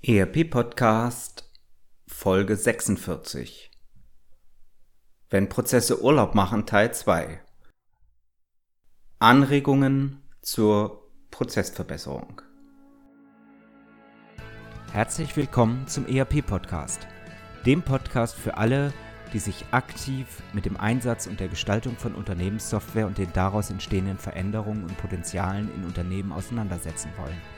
ERP Podcast Folge 46 Wenn Prozesse Urlaub machen Teil 2 Anregungen zur Prozessverbesserung. Herzlich willkommen zum ERP Podcast, dem Podcast für alle, die sich aktiv mit dem Einsatz und der Gestaltung von Unternehmenssoftware und den daraus entstehenden Veränderungen und Potenzialen in Unternehmen auseinandersetzen wollen –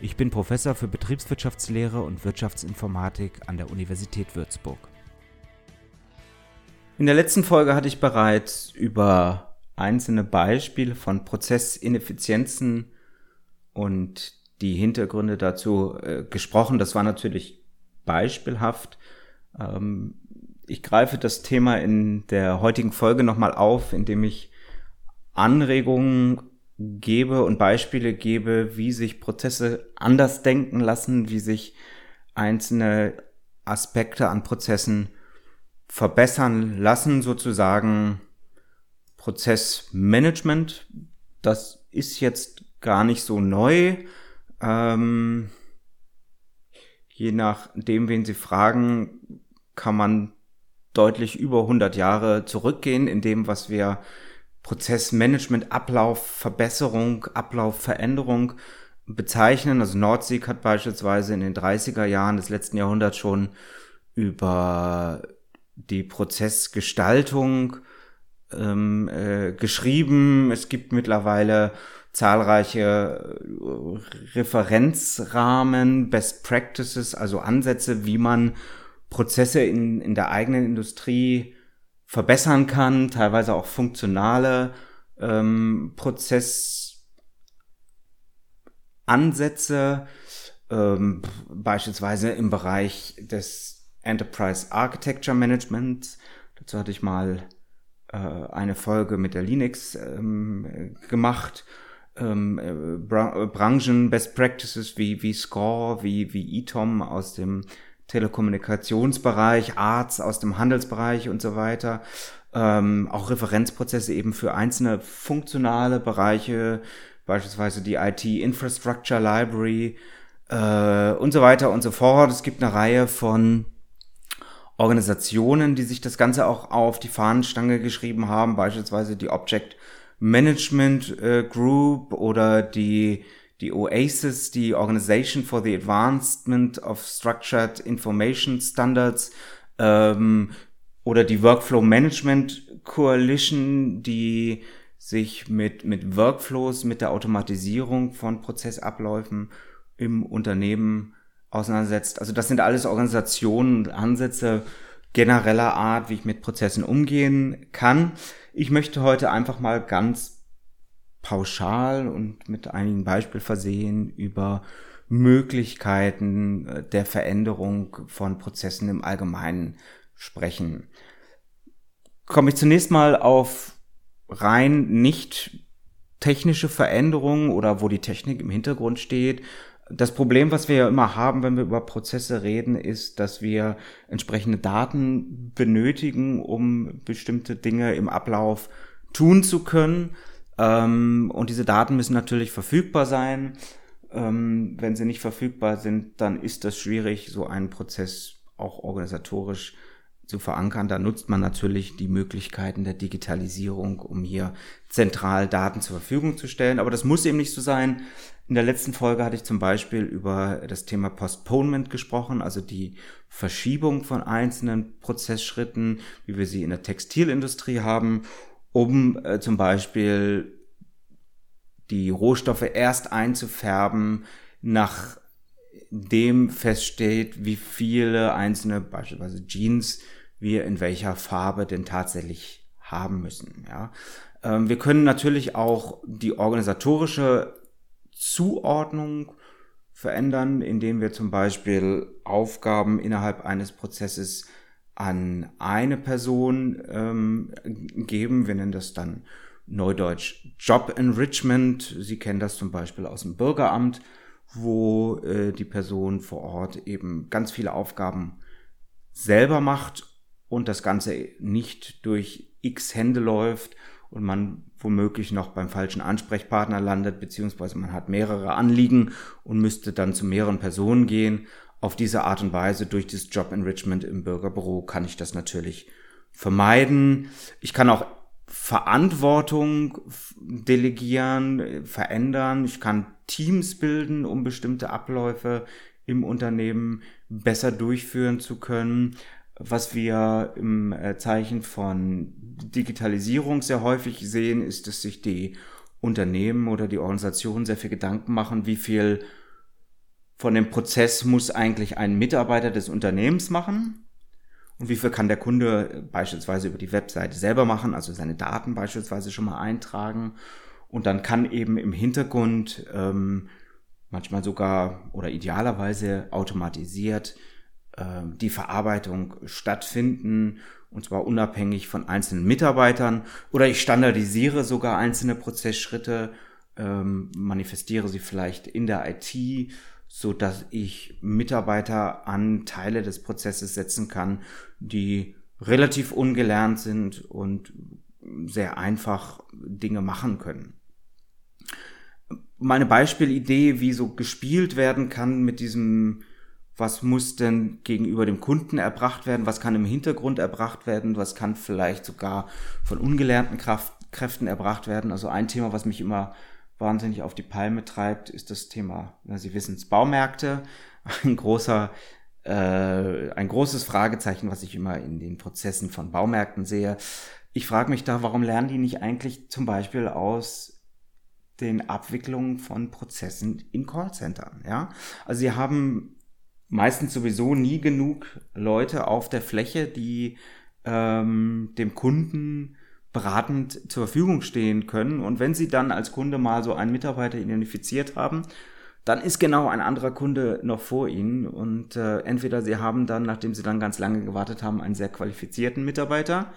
Ich bin Professor für Betriebswirtschaftslehre und Wirtschaftsinformatik an der Universität Würzburg. In der letzten Folge hatte ich bereits über einzelne Beispiele von Prozessineffizienzen und die Hintergründe dazu äh, gesprochen. Das war natürlich beispielhaft. Ähm, ich greife das Thema in der heutigen Folge nochmal auf, indem ich Anregungen gebe und Beispiele gebe, wie sich Prozesse anders denken lassen, wie sich einzelne Aspekte an Prozessen verbessern lassen, sozusagen Prozessmanagement. Das ist jetzt gar nicht so neu. Ähm, je nachdem, wen Sie fragen, kann man deutlich über 100 Jahre zurückgehen in dem, was wir Prozessmanagement, Ablaufverbesserung, Ablaufveränderung bezeichnen. Also Nordsee hat beispielsweise in den 30er Jahren des letzten Jahrhunderts schon über die Prozessgestaltung ähm, äh, geschrieben. Es gibt mittlerweile zahlreiche äh, Referenzrahmen, Best Practices, also Ansätze, wie man Prozesse in, in der eigenen Industrie verbessern kann, teilweise auch funktionale ähm, Prozessansätze, ähm, beispielsweise im Bereich des Enterprise Architecture Managements. Dazu hatte ich mal äh, eine Folge mit der Linux ähm, gemacht. Ähm, äh, Bra Branchen Best Practices wie, wie Score, wie, wie ETOM aus dem Telekommunikationsbereich, Arts aus dem Handelsbereich und so weiter. Ähm, auch Referenzprozesse eben für einzelne funktionale Bereiche, beispielsweise die IT Infrastructure Library äh, und so weiter und so fort. Es gibt eine Reihe von Organisationen, die sich das Ganze auch auf die Fahnenstange geschrieben haben, beispielsweise die Object Management äh, Group oder die die OASIS, die Organization for the Advancement of Structured Information Standards ähm, oder die Workflow Management Coalition, die sich mit, mit Workflows, mit der Automatisierung von Prozessabläufen im Unternehmen auseinandersetzt. Also das sind alles Organisationen und Ansätze genereller Art, wie ich mit Prozessen umgehen kann. Ich möchte heute einfach mal ganz pauschal und mit einigen Beispielen versehen über Möglichkeiten äh, der Veränderung von Prozessen im Allgemeinen sprechen. Komme ich zunächst mal auf rein nicht technische Veränderungen oder wo die Technik im Hintergrund steht. Das Problem, was wir ja immer haben, wenn wir über Prozesse reden, ist, dass wir entsprechende Daten benötigen, um bestimmte Dinge im Ablauf tun zu können. Ähm, und diese Daten müssen natürlich verfügbar sein. Ähm, wenn sie nicht verfügbar sind, dann ist das schwierig, so einen Prozess auch organisatorisch zu verankern. Da nutzt man natürlich die Möglichkeiten der Digitalisierung, um hier zentral Daten zur Verfügung zu stellen. Aber das muss eben nicht so sein. In der letzten Folge hatte ich zum Beispiel über das Thema Postponement gesprochen, also die Verschiebung von einzelnen Prozessschritten, wie wir sie in der Textilindustrie haben um äh, zum Beispiel die Rohstoffe erst einzufärben, nachdem feststeht, wie viele einzelne, beispielsweise Jeans, wir in welcher Farbe denn tatsächlich haben müssen. Ja. Ähm, wir können natürlich auch die organisatorische Zuordnung verändern, indem wir zum Beispiel Aufgaben innerhalb eines Prozesses an eine Person ähm, geben. Wir nennen das dann Neudeutsch Job Enrichment. Sie kennen das zum Beispiel aus dem Bürgeramt, wo äh, die Person vor Ort eben ganz viele Aufgaben selber macht und das Ganze nicht durch x Hände läuft und man womöglich noch beim falschen Ansprechpartner landet, beziehungsweise man hat mehrere Anliegen und müsste dann zu mehreren Personen gehen. Auf diese Art und Weise durch das Job Enrichment im Bürgerbüro kann ich das natürlich vermeiden. Ich kann auch Verantwortung delegieren, verändern. Ich kann Teams bilden, um bestimmte Abläufe im Unternehmen besser durchführen zu können. Was wir im äh, Zeichen von Digitalisierung sehr häufig sehen, ist, dass sich die Unternehmen oder die Organisationen sehr viel Gedanken machen, wie viel von dem Prozess muss eigentlich ein Mitarbeiter des Unternehmens machen. Und wie viel kann der Kunde beispielsweise über die Webseite selber machen, also seine Daten beispielsweise schon mal eintragen. Und dann kann eben im Hintergrund ähm, manchmal sogar oder idealerweise automatisiert äh, die Verarbeitung stattfinden. Und zwar unabhängig von einzelnen Mitarbeitern. Oder ich standardisiere sogar einzelne Prozessschritte, ähm, manifestiere sie vielleicht in der IT so dass ich Mitarbeiter an Teile des Prozesses setzen kann, die relativ ungelernt sind und sehr einfach Dinge machen können. Meine Beispielidee, wie so gespielt werden kann mit diesem, was muss denn gegenüber dem Kunden erbracht werden, was kann im Hintergrund erbracht werden, was kann vielleicht sogar von ungelernten Kraft, Kräften erbracht werden. Also ein Thema, was mich immer wahnsinnig auf die Palme treibt, ist das Thema, na, Sie wissen es, Baumärkte. Ein großer, äh, ein großes Fragezeichen, was ich immer in den Prozessen von Baumärkten sehe. Ich frage mich da, warum lernen die nicht eigentlich zum Beispiel aus den Abwicklungen von Prozessen in Callcentern, ja? Also sie haben meistens sowieso nie genug Leute auf der Fläche, die ähm, dem Kunden beratend zur Verfügung stehen können. Und wenn Sie dann als Kunde mal so einen Mitarbeiter identifiziert haben, dann ist genau ein anderer Kunde noch vor Ihnen. Und äh, entweder Sie haben dann, nachdem Sie dann ganz lange gewartet haben, einen sehr qualifizierten Mitarbeiter,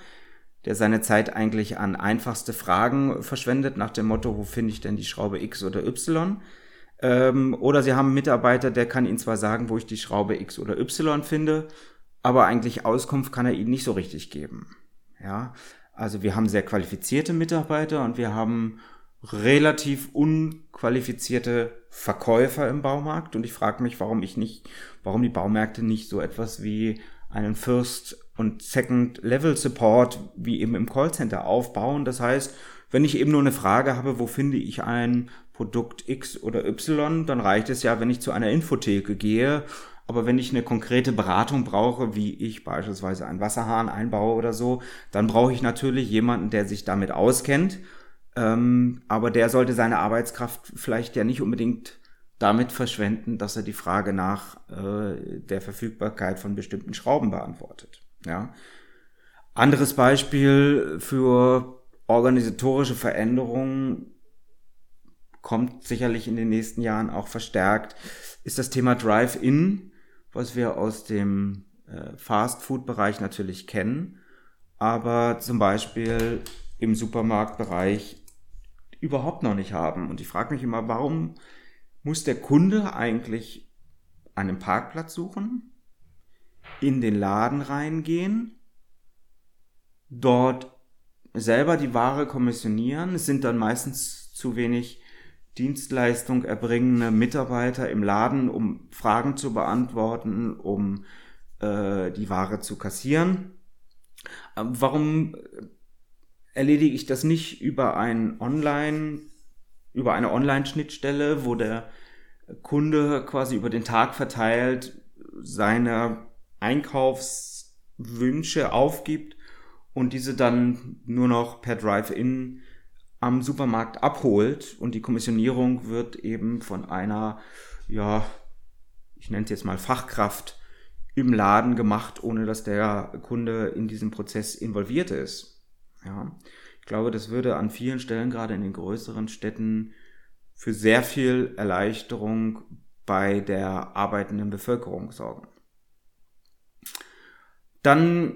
der seine Zeit eigentlich an einfachste Fragen verschwendet, nach dem Motto, wo finde ich denn die Schraube X oder Y? Ähm, oder Sie haben einen Mitarbeiter, der kann Ihnen zwar sagen, wo ich die Schraube X oder Y finde, aber eigentlich Auskunft kann er Ihnen nicht so richtig geben. Ja, also wir haben sehr qualifizierte Mitarbeiter und wir haben relativ unqualifizierte Verkäufer im Baumarkt und ich frage mich, warum ich nicht, warum die Baumärkte nicht so etwas wie einen First und Second Level Support wie eben im Callcenter aufbauen. Das heißt, wenn ich eben nur eine Frage habe, wo finde ich ein Produkt X oder Y, dann reicht es ja, wenn ich zu einer Infotheke gehe aber wenn ich eine konkrete Beratung brauche, wie ich beispielsweise einen Wasserhahn einbaue oder so, dann brauche ich natürlich jemanden, der sich damit auskennt. Ähm, aber der sollte seine Arbeitskraft vielleicht ja nicht unbedingt damit verschwenden, dass er die Frage nach äh, der Verfügbarkeit von bestimmten Schrauben beantwortet. Ja. Anderes Beispiel für organisatorische Veränderungen kommt sicherlich in den nächsten Jahren auch verstärkt, ist das Thema Drive-In was wir aus dem äh, Fast-Food-Bereich natürlich kennen, aber zum Beispiel im Supermarktbereich überhaupt noch nicht haben. Und ich frage mich immer, warum muss der Kunde eigentlich einen Parkplatz suchen, in den Laden reingehen, dort selber die Ware kommissionieren. Es sind dann meistens zu wenig Dienstleistung erbringende Mitarbeiter im Laden, um Fragen zu beantworten, um äh, die Ware zu kassieren. Äh, warum erledige ich das nicht über ein Online, über eine Online-Schnittstelle, wo der Kunde quasi über den Tag verteilt seine Einkaufswünsche aufgibt und diese dann nur noch per Drive-In am Supermarkt abholt und die Kommissionierung wird eben von einer, ja, ich nenne es jetzt mal Fachkraft im Laden gemacht, ohne dass der Kunde in diesem Prozess involviert ist. Ja, ich glaube, das würde an vielen Stellen, gerade in den größeren Städten, für sehr viel Erleichterung bei der arbeitenden Bevölkerung sorgen. Dann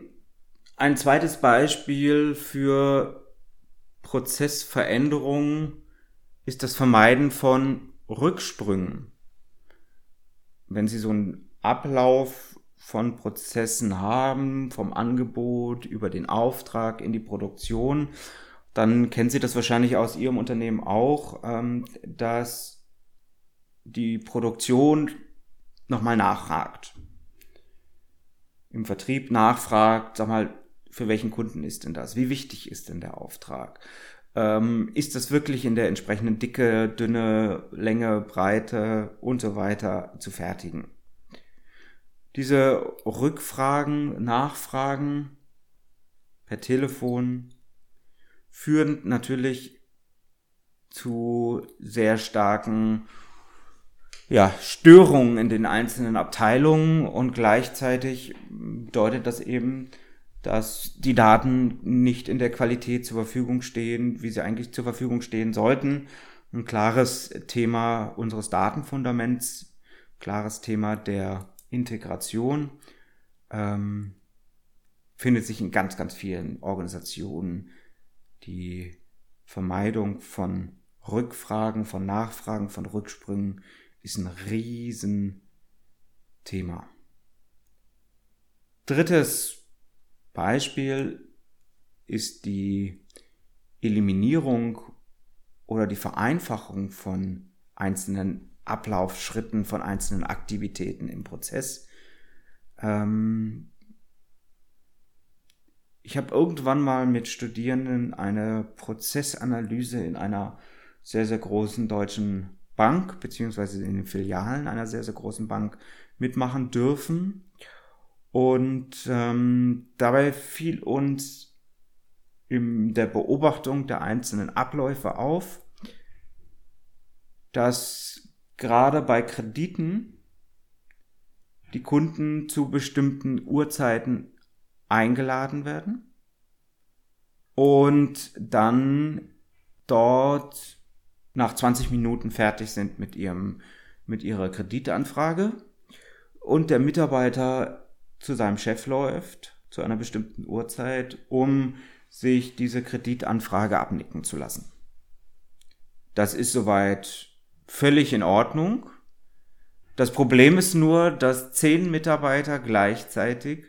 ein zweites Beispiel für Prozessveränderungen ist das Vermeiden von Rücksprüngen. Wenn Sie so einen Ablauf von Prozessen haben, vom Angebot über den Auftrag in die Produktion, dann kennen Sie das wahrscheinlich aus Ihrem Unternehmen auch, ähm, dass die Produktion nochmal nachfragt. Im Vertrieb nachfragt, sag mal, für welchen Kunden ist denn das? Wie wichtig ist denn der Auftrag? Ähm, ist das wirklich in der entsprechenden Dicke, Dünne, Länge, Breite und so weiter zu fertigen? Diese Rückfragen, Nachfragen per Telefon führen natürlich zu sehr starken ja, Störungen in den einzelnen Abteilungen und gleichzeitig bedeutet das eben, dass die Daten nicht in der Qualität zur Verfügung stehen, wie sie eigentlich zur Verfügung stehen sollten. Ein klares Thema unseres Datenfundaments, klares Thema der Integration ähm, findet sich in ganz, ganz vielen Organisationen. Die Vermeidung von Rückfragen, von Nachfragen, von Rücksprüngen ist ein Riesenthema. Drittes Beispiel ist die Eliminierung oder die Vereinfachung von einzelnen Ablaufschritten, von einzelnen Aktivitäten im Prozess. Ähm ich habe irgendwann mal mit Studierenden eine Prozessanalyse in einer sehr, sehr großen deutschen Bank, beziehungsweise in den Filialen einer sehr, sehr großen Bank mitmachen dürfen. Und ähm, dabei fiel uns in der Beobachtung der einzelnen Abläufe auf, dass gerade bei Krediten die Kunden zu bestimmten Uhrzeiten eingeladen werden und dann dort nach 20 Minuten fertig sind mit ihrem mit ihrer Kreditanfrage. Und der Mitarbeiter zu seinem Chef läuft, zu einer bestimmten Uhrzeit, um sich diese Kreditanfrage abnicken zu lassen. Das ist soweit völlig in Ordnung. Das Problem ist nur, dass zehn Mitarbeiter gleichzeitig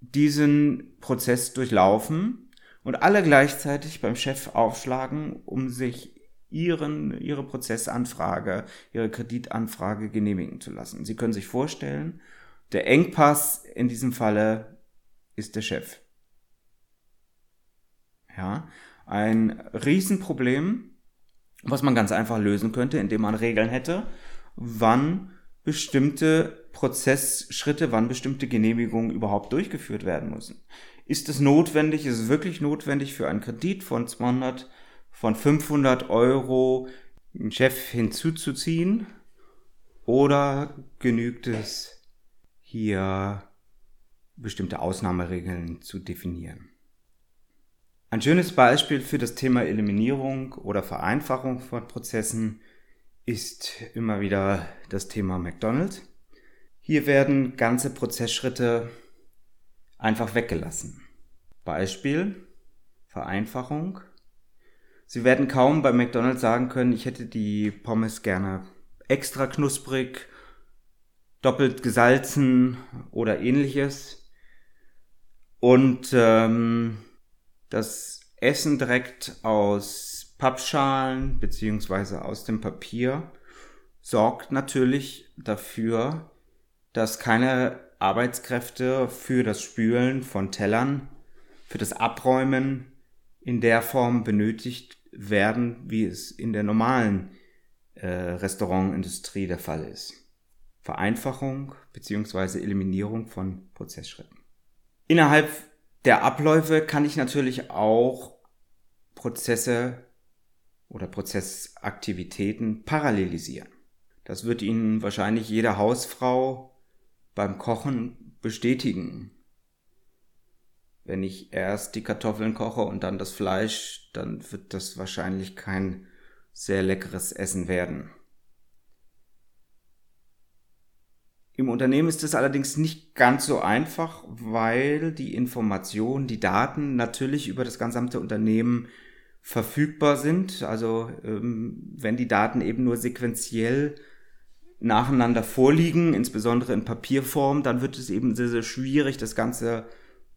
diesen Prozess durchlaufen und alle gleichzeitig beim Chef aufschlagen, um sich ihren, ihre Prozessanfrage, ihre Kreditanfrage genehmigen zu lassen. Sie können sich vorstellen, der Engpass in diesem Falle ist der Chef. Ja, ein Riesenproblem, was man ganz einfach lösen könnte, indem man Regeln hätte, wann bestimmte Prozessschritte, wann bestimmte Genehmigungen überhaupt durchgeführt werden müssen. Ist es notwendig, ist es wirklich notwendig für einen Kredit von 200, von 500 Euro einen Chef hinzuzuziehen? Oder genügt es hier bestimmte Ausnahmeregeln zu definieren. Ein schönes Beispiel für das Thema Eliminierung oder Vereinfachung von Prozessen ist immer wieder das Thema McDonald's. Hier werden ganze Prozessschritte einfach weggelassen. Beispiel Vereinfachung. Sie werden kaum bei McDonald's sagen können, ich hätte die Pommes gerne extra knusprig doppelt gesalzen oder ähnliches. Und ähm, das Essen direkt aus Pappschalen beziehungsweise aus dem Papier sorgt natürlich dafür, dass keine Arbeitskräfte für das Spülen von Tellern, für das Abräumen in der Form benötigt werden, wie es in der normalen äh, Restaurantindustrie der Fall ist. Vereinfachung bzw. Eliminierung von Prozessschritten. Innerhalb der Abläufe kann ich natürlich auch Prozesse oder Prozessaktivitäten parallelisieren. Das wird Ihnen wahrscheinlich jede Hausfrau beim Kochen bestätigen. Wenn ich erst die Kartoffeln koche und dann das Fleisch, dann wird das wahrscheinlich kein sehr leckeres Essen werden. Im Unternehmen ist es allerdings nicht ganz so einfach, weil die Informationen, die Daten natürlich über das gesamte Unternehmen verfügbar sind. Also ähm, wenn die Daten eben nur sequenziell nacheinander vorliegen, insbesondere in Papierform, dann wird es eben sehr, sehr schwierig, das Ganze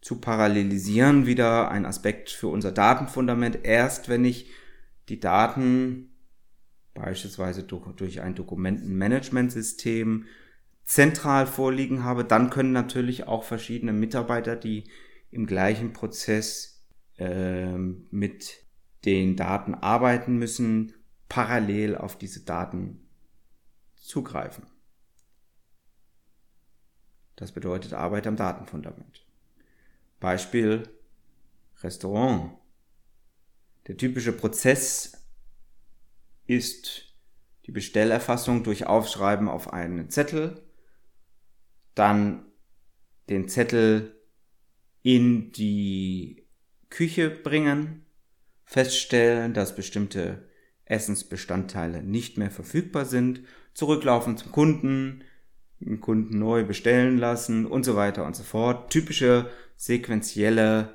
zu parallelisieren. Wieder ein Aspekt für unser Datenfundament. Erst wenn ich die Daten beispielsweise durch, durch ein Dokumentenmanagementsystem zentral vorliegen habe, dann können natürlich auch verschiedene Mitarbeiter, die im gleichen Prozess äh, mit den Daten arbeiten müssen, parallel auf diese Daten zugreifen. Das bedeutet Arbeit am Datenfundament. Beispiel Restaurant. Der typische Prozess ist die Bestellerfassung durch Aufschreiben auf einen Zettel, dann den Zettel in die Küche bringen, feststellen, dass bestimmte Essensbestandteile nicht mehr verfügbar sind, zurücklaufen zum Kunden, den Kunden neu bestellen lassen und so weiter und so fort. Typische sequentielle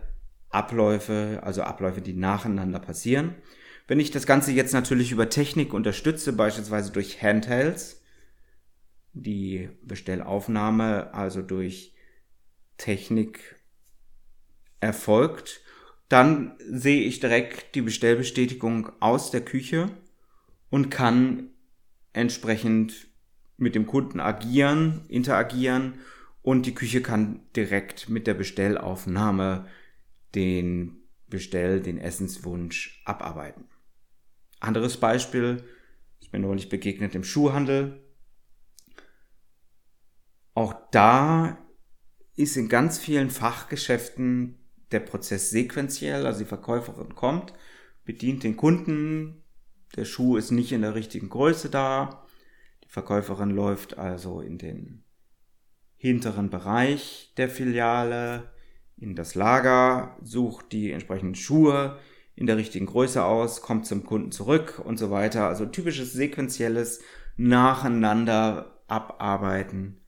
Abläufe, also Abläufe, die nacheinander passieren. Wenn ich das Ganze jetzt natürlich über Technik unterstütze, beispielsweise durch Handhelds, die Bestellaufnahme also durch Technik erfolgt, dann sehe ich direkt die Bestellbestätigung aus der Küche und kann entsprechend mit dem Kunden agieren, interagieren und die Küche kann direkt mit der Bestellaufnahme den Bestell, den Essenswunsch abarbeiten. Anderes Beispiel, ist mir neulich begegnet im Schuhhandel. Auch da ist in ganz vielen Fachgeschäften der Prozess sequenziell, also die Verkäuferin kommt, bedient den Kunden, der Schuh ist nicht in der richtigen Größe da, die Verkäuferin läuft also in den hinteren Bereich der Filiale, in das Lager, sucht die entsprechenden Schuhe in der richtigen Größe aus, kommt zum Kunden zurück und so weiter. Also typisches sequenzielles Nacheinander abarbeiten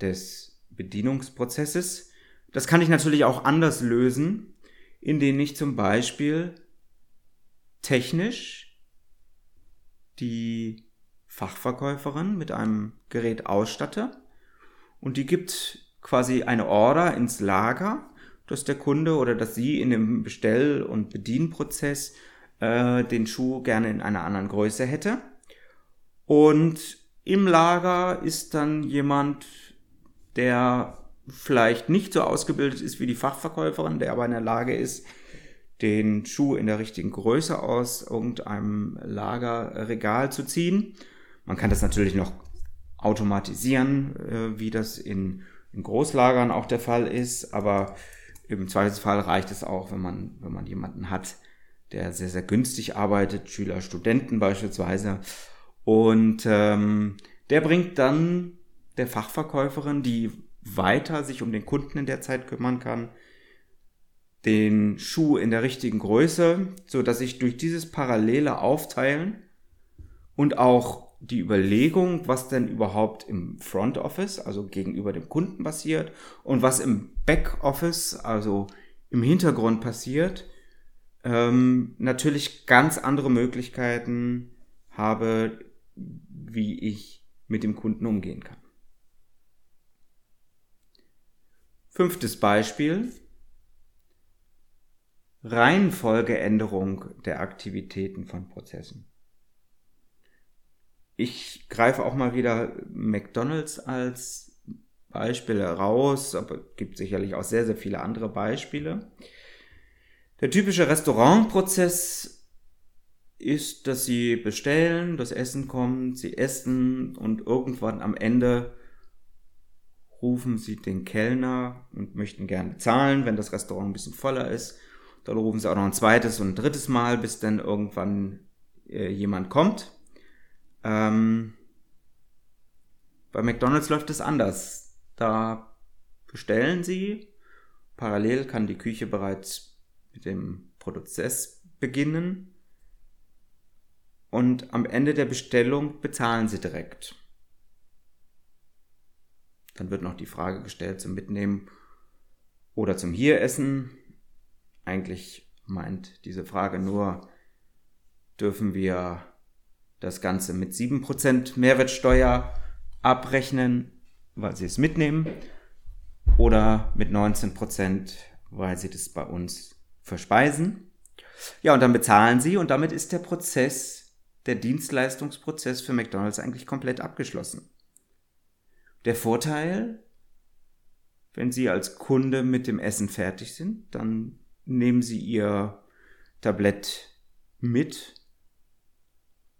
des Bedienungsprozesses. Das kann ich natürlich auch anders lösen, indem ich zum Beispiel technisch die Fachverkäuferin mit einem Gerät ausstatte und die gibt quasi eine Order ins Lager, dass der Kunde oder dass sie in dem Bestell- und Bedienprozess äh, den Schuh gerne in einer anderen Größe hätte. Und im Lager ist dann jemand, der vielleicht nicht so ausgebildet ist wie die Fachverkäuferin, der aber in der Lage ist, den Schuh in der richtigen Größe aus irgendeinem Lagerregal zu ziehen. Man kann das natürlich noch automatisieren, äh, wie das in, Großlagern auch der Fall ist, aber im Zweifelsfall reicht es auch, wenn man, wenn man jemanden hat, der sehr, sehr günstig arbeitet, Schüler, Studenten beispielsweise. Und ähm, der bringt dann der Fachverkäuferin, die weiter sich um den Kunden in der Zeit kümmern kann, den Schuh in der richtigen Größe, so dass ich durch dieses parallele Aufteilen und auch die Überlegung, was denn überhaupt im Front Office, also gegenüber dem Kunden passiert und was im Back Office, also im Hintergrund passiert, ähm, natürlich ganz andere Möglichkeiten habe, wie ich mit dem Kunden umgehen kann. Fünftes Beispiel. Reihenfolgeänderung der Aktivitäten von Prozessen. Ich greife auch mal wieder McDonald's als Beispiel heraus, aber es gibt sicherlich auch sehr, sehr viele andere Beispiele. Der typische Restaurantprozess ist, dass Sie bestellen, das Essen kommt, Sie essen und irgendwann am Ende rufen Sie den Kellner und möchten gerne bezahlen, wenn das Restaurant ein bisschen voller ist. Dann rufen Sie auch noch ein zweites und ein drittes Mal, bis dann irgendwann äh, jemand kommt. Ähm, bei McDonald's läuft es anders. Da bestellen Sie, parallel kann die Küche bereits mit dem Prozess beginnen und am Ende der Bestellung bezahlen Sie direkt. Dann wird noch die Frage gestellt zum Mitnehmen oder zum Hieressen. Eigentlich meint diese Frage nur, dürfen wir das Ganze mit 7% Mehrwertsteuer abrechnen, weil sie es mitnehmen, oder mit 19%, weil sie das bei uns verspeisen. Ja, und dann bezahlen sie und damit ist der Prozess, der Dienstleistungsprozess für McDonald's eigentlich komplett abgeschlossen. Der Vorteil, wenn Sie als Kunde mit dem Essen fertig sind, dann nehmen Sie Ihr Tablett mit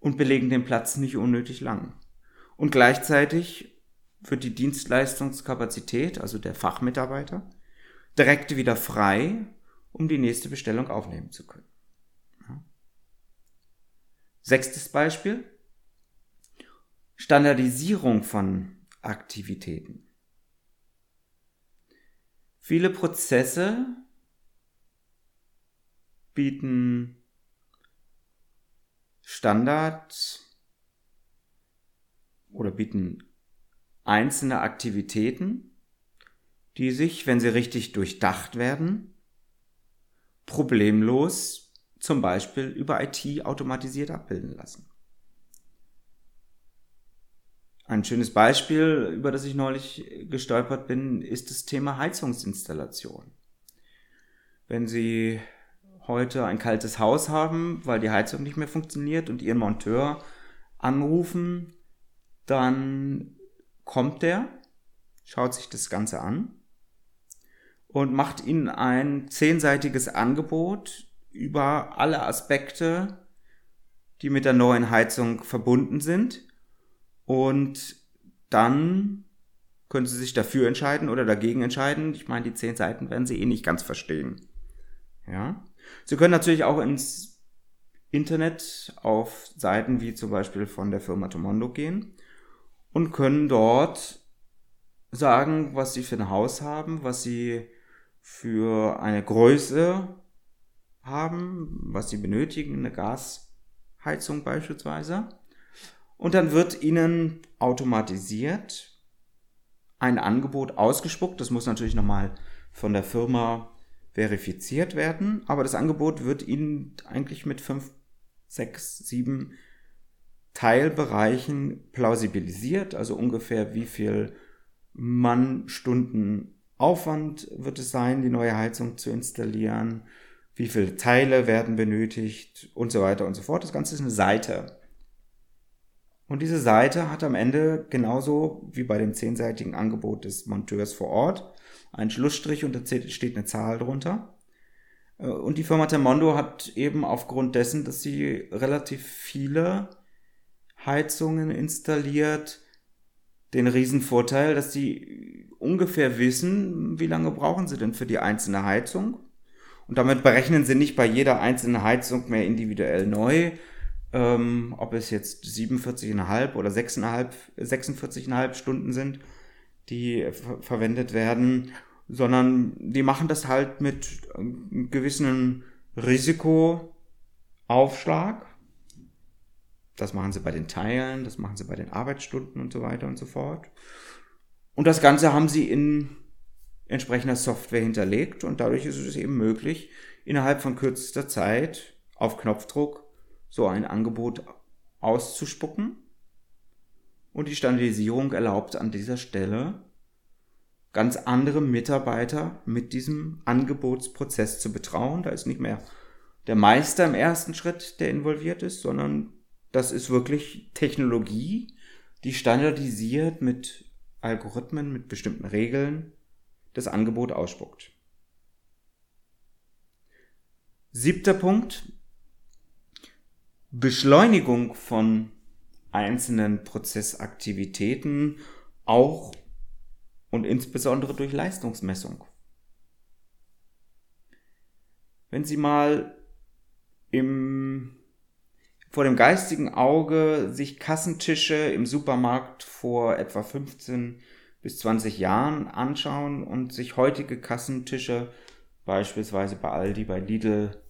und belegen den Platz nicht unnötig lang. Und gleichzeitig wird die Dienstleistungskapazität, also der Fachmitarbeiter, direkt wieder frei, um die nächste Bestellung aufnehmen zu können. Sechstes Beispiel. Standardisierung von Aktivitäten. Viele Prozesse bieten Standard oder bieten einzelne Aktivitäten, die sich, wenn sie richtig durchdacht werden, problemlos zum Beispiel über IT automatisiert abbilden lassen. Ein schönes Beispiel, über das ich neulich gestolpert bin, ist das Thema Heizungsinstallation. Wenn Sie heute ein kaltes Haus haben, weil die Heizung nicht mehr funktioniert und Ihren Monteur anrufen, dann kommt der, schaut sich das Ganze an und macht Ihnen ein zehnseitiges Angebot über alle Aspekte, die mit der neuen Heizung verbunden sind. Und dann können Sie sich dafür entscheiden oder dagegen entscheiden. Ich meine, die zehn Seiten werden Sie eh nicht ganz verstehen. Ja. Sie können natürlich auch ins Internet auf Seiten wie zum Beispiel von der Firma Tomondo gehen und können dort sagen, was Sie für ein Haus haben, was Sie für eine Größe haben, was Sie benötigen, eine Gasheizung beispielsweise. Und dann wird Ihnen automatisiert ein Angebot ausgespuckt. Das muss natürlich nochmal von der Firma verifiziert werden, aber das Angebot wird Ihnen eigentlich mit fünf, sechs, sieben Teilbereichen plausibilisiert, also ungefähr wie viel Mannstunden Aufwand wird es sein, die neue Heizung zu installieren, wie viele Teile werden benötigt und so weiter und so fort. Das Ganze ist eine Seite. Und diese Seite hat am Ende genauso wie bei dem zehnseitigen Angebot des Monteurs vor Ort einen Schlussstrich und da steht eine Zahl drunter. Äh, und die Firma Termondo hat eben aufgrund dessen, dass sie relativ viele Heizungen installiert, den riesen Vorteil, dass sie ungefähr wissen, wie lange brauchen sie denn für die einzelne Heizung. Und damit berechnen sie nicht bei jeder einzelnen Heizung mehr individuell neu, ähm, ob es jetzt 47,5 oder 6,5, 46,5 Stunden sind, die ver verwendet werden, sondern die machen das halt mit einem gewissen Risikoaufschlag. Das machen sie bei den Teilen, das machen sie bei den Arbeitsstunden und so weiter und so fort. Und das Ganze haben sie in entsprechender Software hinterlegt und dadurch ist es eben möglich, innerhalb von kürzester Zeit auf Knopfdruck so ein Angebot auszuspucken. Und die Standardisierung erlaubt an dieser Stelle ganz andere Mitarbeiter mit diesem Angebotsprozess zu betrauen. Da ist nicht mehr der Meister im ersten Schritt, der involviert ist, sondern das ist wirklich Technologie, die standardisiert mit Algorithmen, mit bestimmten Regeln das Angebot ausspuckt. Siebter Punkt. Beschleunigung von einzelnen Prozessaktivitäten, auch und insbesondere durch Leistungsmessung. Wenn Sie mal im, vor dem geistigen Auge sich Kassentische im Supermarkt vor etwa 15 bis 20 Jahren anschauen und sich heutige Kassentische beispielsweise bei Aldi, bei Lidl,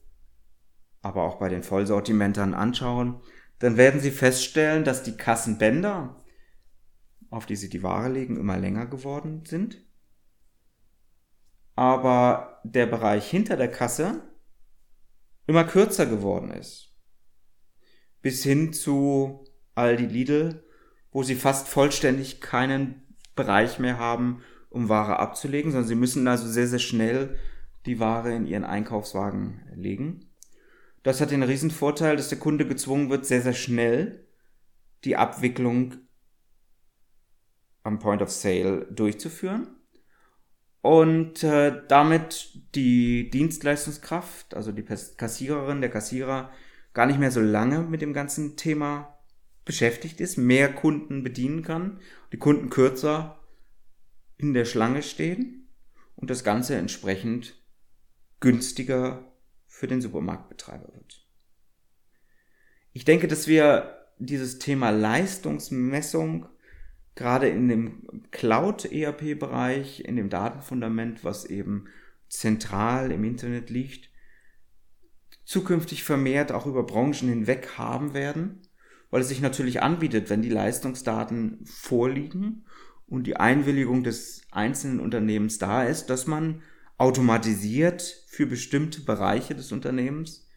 aber auch bei den Vollsortimentern anschauen, dann werden Sie feststellen, dass die Kassenbänder auf die sie die Ware legen, immer länger geworden sind. Aber der Bereich hinter der Kasse immer kürzer geworden ist. Bis hin zu Aldi Lidl, wo sie fast vollständig keinen Bereich mehr haben, um Ware abzulegen, sondern sie müssen also sehr, sehr schnell die Ware in ihren Einkaufswagen legen. Das hat den riesen Vorteil, dass der Kunde gezwungen wird, sehr, sehr schnell die Abwicklung am Point of Sale durchzuführen. Und äh, damit die Dienstleistungskraft, also die Kassiererin, der Kassierer, gar nicht mehr so lange mit dem ganzen Thema beschäftigt ist, mehr Kunden bedienen kann, die Kunden kürzer in der Schlange stehen und das Ganze entsprechend günstiger für den Supermarktbetreiber wird. Ich denke, dass wir dieses Thema Leistungsmessung gerade in dem Cloud-ERP-Bereich, in dem Datenfundament, was eben zentral im Internet liegt, zukünftig vermehrt auch über Branchen hinweg haben werden, weil es sich natürlich anbietet, wenn die Leistungsdaten vorliegen und die Einwilligung des einzelnen Unternehmens da ist, dass man automatisiert für bestimmte Bereiche des Unternehmens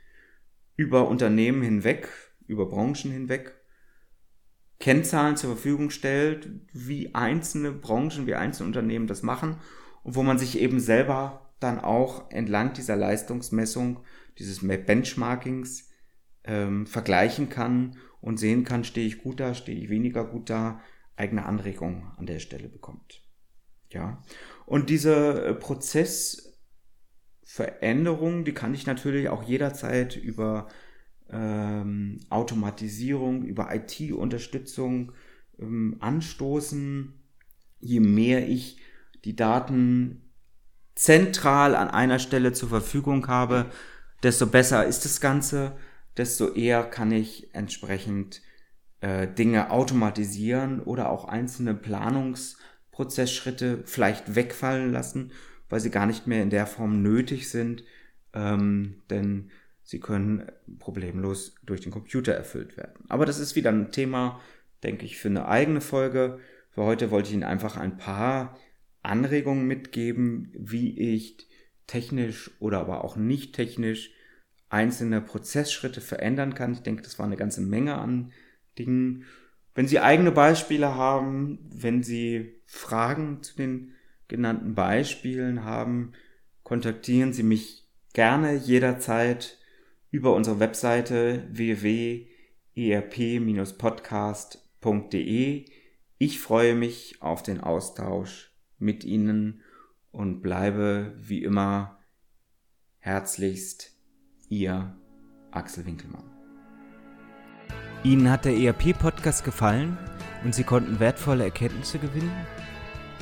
über Unternehmen hinweg, über Branchen hinweg Kennzahlen zur Verfügung stellt, wie einzelne Branchen, wie einzelne Unternehmen das machen und wo man sich eben selber dann auch entlang dieser Leistungsmessung, dieses Benchmarkings ähm, vergleichen kann und sehen kann, stehe ich gut da, stehe ich weniger gut da, eigene Anregungen an der Stelle bekommt. Ja. Und diese äh, Prozessveränderung, die kann ich natürlich auch jederzeit über ähm, Automatisierung, über IT-Unterstützung ähm, anstoßen. Je mehr ich die Daten zentral an einer Stelle zur Verfügung habe, desto besser ist das Ganze, desto eher kann ich entsprechend äh, Dinge automatisieren oder auch einzelne Planungsprozessschritte vielleicht wegfallen lassen, weil sie gar nicht mehr in der Form nötig sind. Ähm, denn Sie können problemlos durch den Computer erfüllt werden. Aber das ist wieder ein Thema, denke ich, für eine eigene Folge. Für heute wollte ich Ihnen einfach ein paar Anregungen mitgeben, wie ich technisch oder aber auch nicht technisch einzelne Prozessschritte verändern kann. Ich denke, das war eine ganze Menge an Dingen. Wenn Sie eigene Beispiele haben, wenn Sie Fragen zu den genannten Beispielen haben, kontaktieren Sie mich gerne jederzeit über unsere Webseite www.erp-podcast.de. Ich freue mich auf den Austausch mit Ihnen und bleibe wie immer herzlichst Ihr Axel Winkelmann. Ihnen hat der ERP-Podcast gefallen und Sie konnten wertvolle Erkenntnisse gewinnen?